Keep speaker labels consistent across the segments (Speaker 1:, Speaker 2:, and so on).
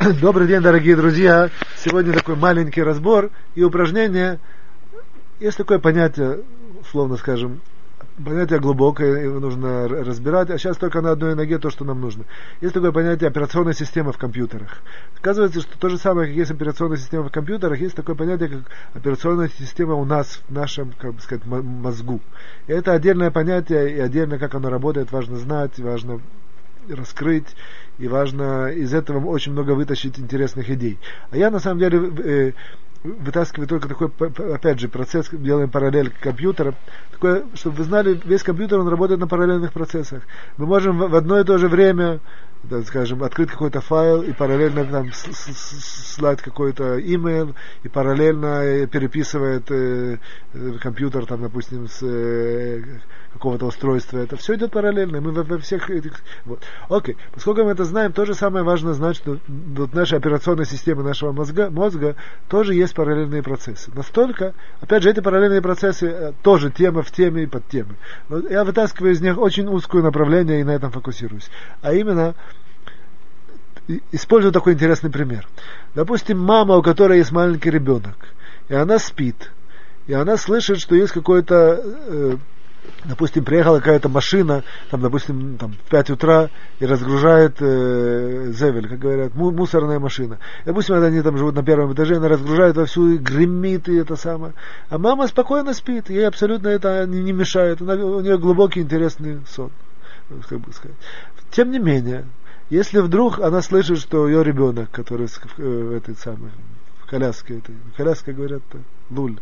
Speaker 1: Добрый день, дорогие друзья. Сегодня такой маленький разбор и упражнение. Есть такое понятие, условно скажем, понятие глубокое, его нужно разбирать, а сейчас только на одной ноге то, что нам нужно. Есть такое понятие операционной системы в компьютерах. Оказывается, что то же самое, как есть операционная система в компьютерах, есть такое понятие, как операционная система у нас, в нашем, как бы сказать, мозгу. И это отдельное понятие, и отдельно, как оно работает, важно знать, важно раскрыть, и важно из этого очень много вытащить интересных идей. А я на самом деле э, вытаскиваю только такой, опять же, процесс, делаем параллель к компьютеру, такое, чтобы вы знали, весь компьютер, он работает на параллельных процессах. Мы можем в одно и то же время да, скажем, открыть какой-то файл и параллельно там слать какой-то имейл и параллельно э, переписывает э, э, компьютер там, допустим, с э, какого-то устройства. Это все идет параллельно. Мы во, всех этих... Вот. Окей. Поскольку мы это знаем, тоже самое важно знать, что вот наша операционная система нашего мозга, мозга тоже есть параллельные процессы. Настолько, опять же, эти параллельные процессы э, тоже тема в теме и под темой. Но я вытаскиваю из них очень узкое направление и на этом фокусируюсь. А именно, использую такой интересный пример. Допустим, мама, у которой есть маленький ребенок, и она спит, и она слышит, что есть какой-то э, допустим, приехала какая-то машина, там, допустим, там, в 5 утра и разгружает э, зевель, как говорят, му- мусорная машина. Допустим, когда они там живут на первом этаже, она разгружает вовсю, и гремит и это самое. А мама спокойно спит, ей абсолютно это не, не мешает. Она, у нее глубокий, интересный сон, как бы сказать. Тем не менее, если вдруг она слышит, что ее ребенок, который в, э, этой самой, в коляске, этой, коляска говорят, луль,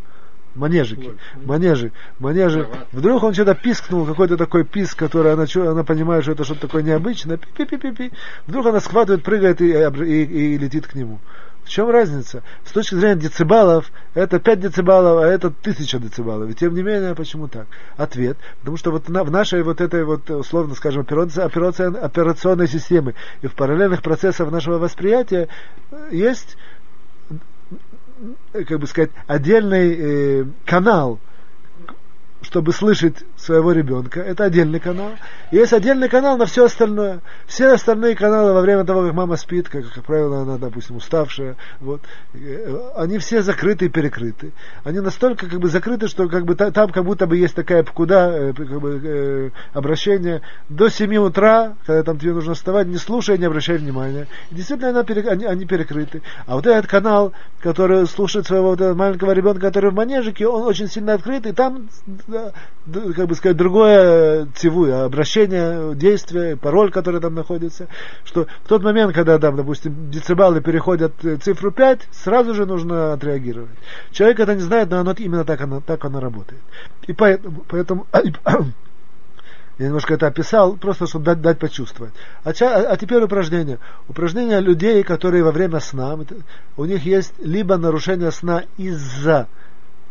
Speaker 1: манежики, манежи, манежи. Вдруг он что-то пискнул, какой-то такой писк, который она, она понимает, что это что-то такое необычное, пи-пи-пи-пи. Вдруг она схватывает, прыгает и, и, и летит к нему. В чем разница? С точки зрения децибалов, это 5 децибалов, а это 1000 децибалов. И тем не менее, почему так? Ответ. Потому что вот в нашей вот этой вот, условно скажем, операция, операционной системе и в параллельных процессах нашего восприятия есть как бы сказать, отдельный э, канал, чтобы слышать своего ребенка. Это отдельный канал. Есть отдельный канал на все остальное. Все остальные каналы во время того, как мама спит, как, как правило, она, допустим, уставшая, вот, э, они все закрыты и перекрыты. Они настолько как бы закрыты, что как бы там как будто бы есть такая куда э, как бы, э, обращение до 7 утра, когда там тебе нужно вставать, не слушай, не обращай внимания. И действительно, она, они, они перекрыты. А вот этот канал, который слушает своего вот маленького ребенка, который в манежике, он очень сильно открыт, и там как бы сказать, другое цивую, обращение, действие, пароль, который там находится, что в тот момент, когда там, допустим, децибалы переходят цифру 5, сразу же нужно отреагировать. Человек это не знает, но оно, именно так оно, так оно работает. И поэтому, поэтому я немножко это описал, просто чтобы дать, дать почувствовать. А, а, а теперь упражнение. Упражнение людей, которые во время сна, у них есть либо нарушение сна из-за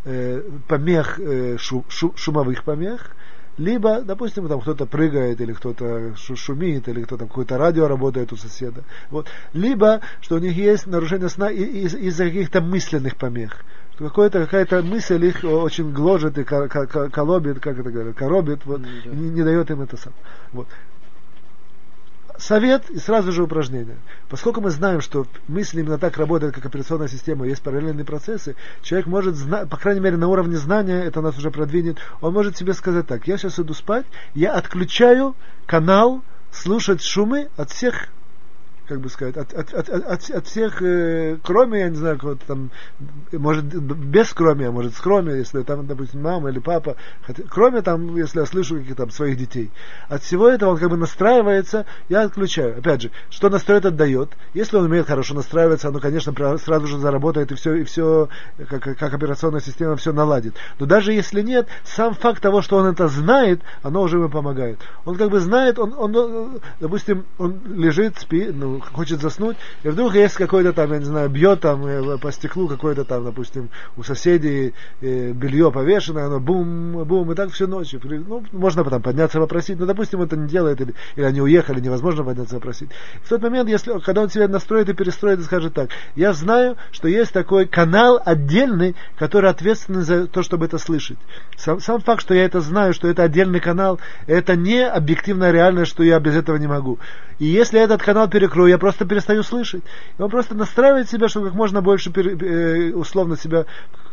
Speaker 1: э, помех, э, шу, шу, шумовых помех, либо, допустим, там кто-то прыгает, или кто-то шумит, или кто-то какое-то радио работает у соседа. Вот. Либо, что у них есть нарушение сна из- из-за каких-то мысленных помех. Какая-то, какая-то мысль их очень гложет и колобит, как это говорят, коробит, вот, mm-hmm. не, не дает им это сам. Вот совет и сразу же упражнение. Поскольку мы знаем, что мысли именно так работают, как операционная система, есть параллельные процессы, человек может, по крайней мере, на уровне знания, это нас уже продвинет, он может себе сказать так, я сейчас иду спать, я отключаю канал слушать шумы от всех как бы сказать, от, от, от, от, от всех, э, кроме, я не знаю, кого-то там, может, без кроме, а может, с кроме, если там, допустим, мама или папа, хотя, кроме там, если я слышу каких-то там своих детей. От всего этого он как бы настраивается, я отключаю. Опять же, что настрой этот дает? Если он умеет хорошо настраиваться, оно, конечно, сразу же заработает и все, и все как, как операционная система все наладит. Но даже если нет, сам факт того, что он это знает, оно уже ему помогает. Он как бы знает, он, он допустим, он лежит, спит, ну, хочет заснуть, и вдруг есть какой-то там, я не знаю, бьет там э, по стеклу какой-то там, допустим, у соседей э, белье повешено, оно бум, бум, и так всю ночь. Ну, можно потом подняться попросить, но, допустим, это не делает, или, или они уехали, невозможно подняться попросить. В тот момент, если, когда он себя настроит и перестроит и скажет так, я знаю, что есть такой канал отдельный, который ответственный за то, чтобы это слышать. Сам, сам факт, что я это знаю, что это отдельный канал, это не объективная реальность, что я без этого не могу. И если этот канал перекроет, второе, я просто перестаю слышать. И он просто настраивает себя, чтобы как можно больше э, условно себя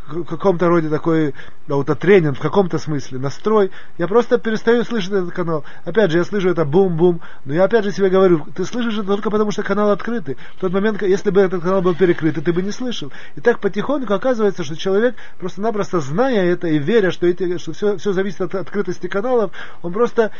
Speaker 1: в каком-то роде такой аутотренинг, в каком-то смысле, настрой. Я просто перестаю слышать этот канал. Опять же, я слышу это бум-бум, но я опять же себе говорю, ты слышишь это только потому, что канал открытый. В тот момент, если бы этот канал был перекрыт, ты бы не слышал. И так потихоньку оказывается, что человек, просто-напросто зная это и веря, что, эти, что все, все зависит от открытости каналов, он просто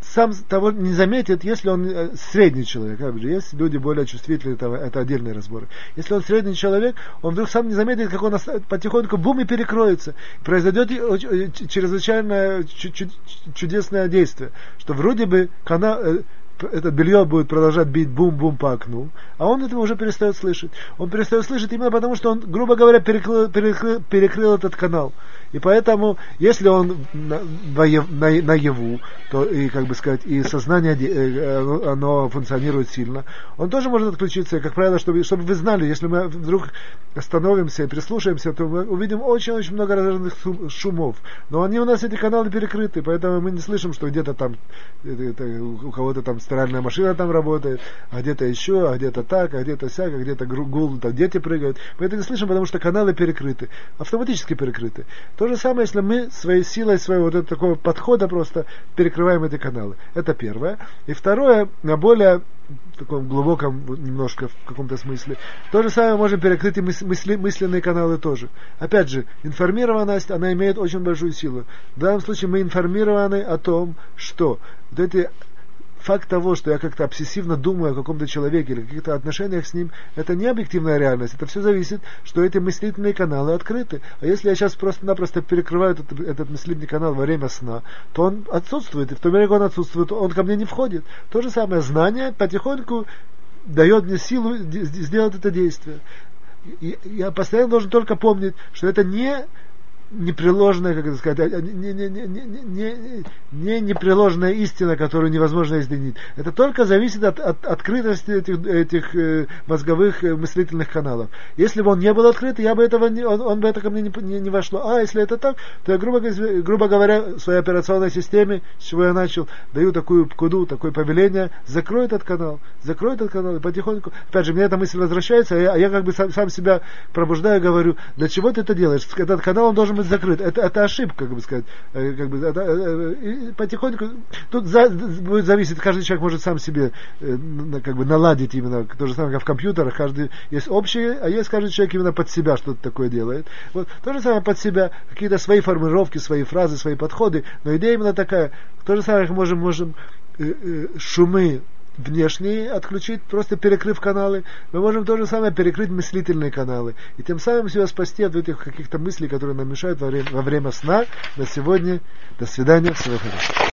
Speaker 1: сам того не заметит, если он э, средний человек. Есть люди более чувствительные, это, это отдельный разбор. Если он средний человек, он вдруг сам не заметит, как он потихоньку бум и перекроется. Произойдет э, чрезвычайно чудесное действие, что вроде бы канал, э, это белье будет продолжать бить бум-бум по окну, а он этого уже перестает слышать. Он перестает слышать именно потому, что он, грубо говоря, перекрыл, перекрыл, перекрыл этот канал. И поэтому, если он на, на, наяву, то и, как бы сказать, и сознание, э, оно функционирует сильно, он тоже может отключиться. И, как правило, чтобы, чтобы вы знали, если мы вдруг остановимся и прислушаемся, то мы увидим очень-очень много разных шумов. Но они у нас, эти каналы, перекрыты, поэтому мы не слышим, что где-то там это, у кого-то там стиральная машина там работает, а где-то еще, а где-то так, а где-то сяк, а где-то гул, там дети прыгают. Мы это не слышим, потому что каналы перекрыты, автоматически перекрыты. То же самое, если мы своей силой, своего вот такого подхода просто перекрываем эти каналы. Это первое. И второе, на более таком глубоком немножко в каком-то смысле. То же самое можем перекрыть и мысли, мысленные каналы тоже. Опять же, информированность, она имеет очень большую силу. В данном случае мы информированы о том, что вот эти факт того, что я как-то обсессивно думаю о каком-то человеке или каких-то отношениях с ним, это не объективная реальность. Это все зависит, что эти мыслительные каналы открыты. А если я сейчас просто-напросто перекрываю этот, этот мыслительный канал во время сна, то он отсутствует. И в то время, как он отсутствует, он ко мне не входит. То же самое знание потихоньку дает мне силу сделать это действие. Я постоянно должен только помнить, что это не непреложная, как это сказать, а, не, не, не, не, не непреложная истина, которую невозможно изменить. Это только зависит от, от открытости этих, этих э, мозговых э, мыслительных каналов. Если бы он не был открыт, я бы этого не, он, он бы это ко мне не, не, не вошло. А если это так, то я, грубо, грубо говоря, своей операционной системе, с чего я начал, даю такую пкуду, такое повеление, закрой этот канал, закрой этот канал, и потихоньку, опять же, мне эта мысль возвращается, а я, а я как бы сам, сам себя пробуждаю, говорю, для чего ты это делаешь? Этот канал, он должен быть закрыт. Это, это ошибка, как бы сказать. Э, как бы, это, э, и потихоньку, тут за, будет зависеть, каждый человек может сам себе э, как бы наладить именно, то же самое, как в компьютерах, каждый есть общее, а есть каждый человек именно под себя что-то такое делает. Вот, то же самое под себя, какие-то свои формулировки, свои фразы, свои подходы, но идея именно такая. То же самое можем, можем шумы внешние отключить, просто перекрыв каналы. Мы можем то же самое перекрыть мыслительные каналы. И тем самым себя спасти от этих каких-то мыслей, которые нам мешают во время, во время сна. На сегодня до свидания. Всего хорошего.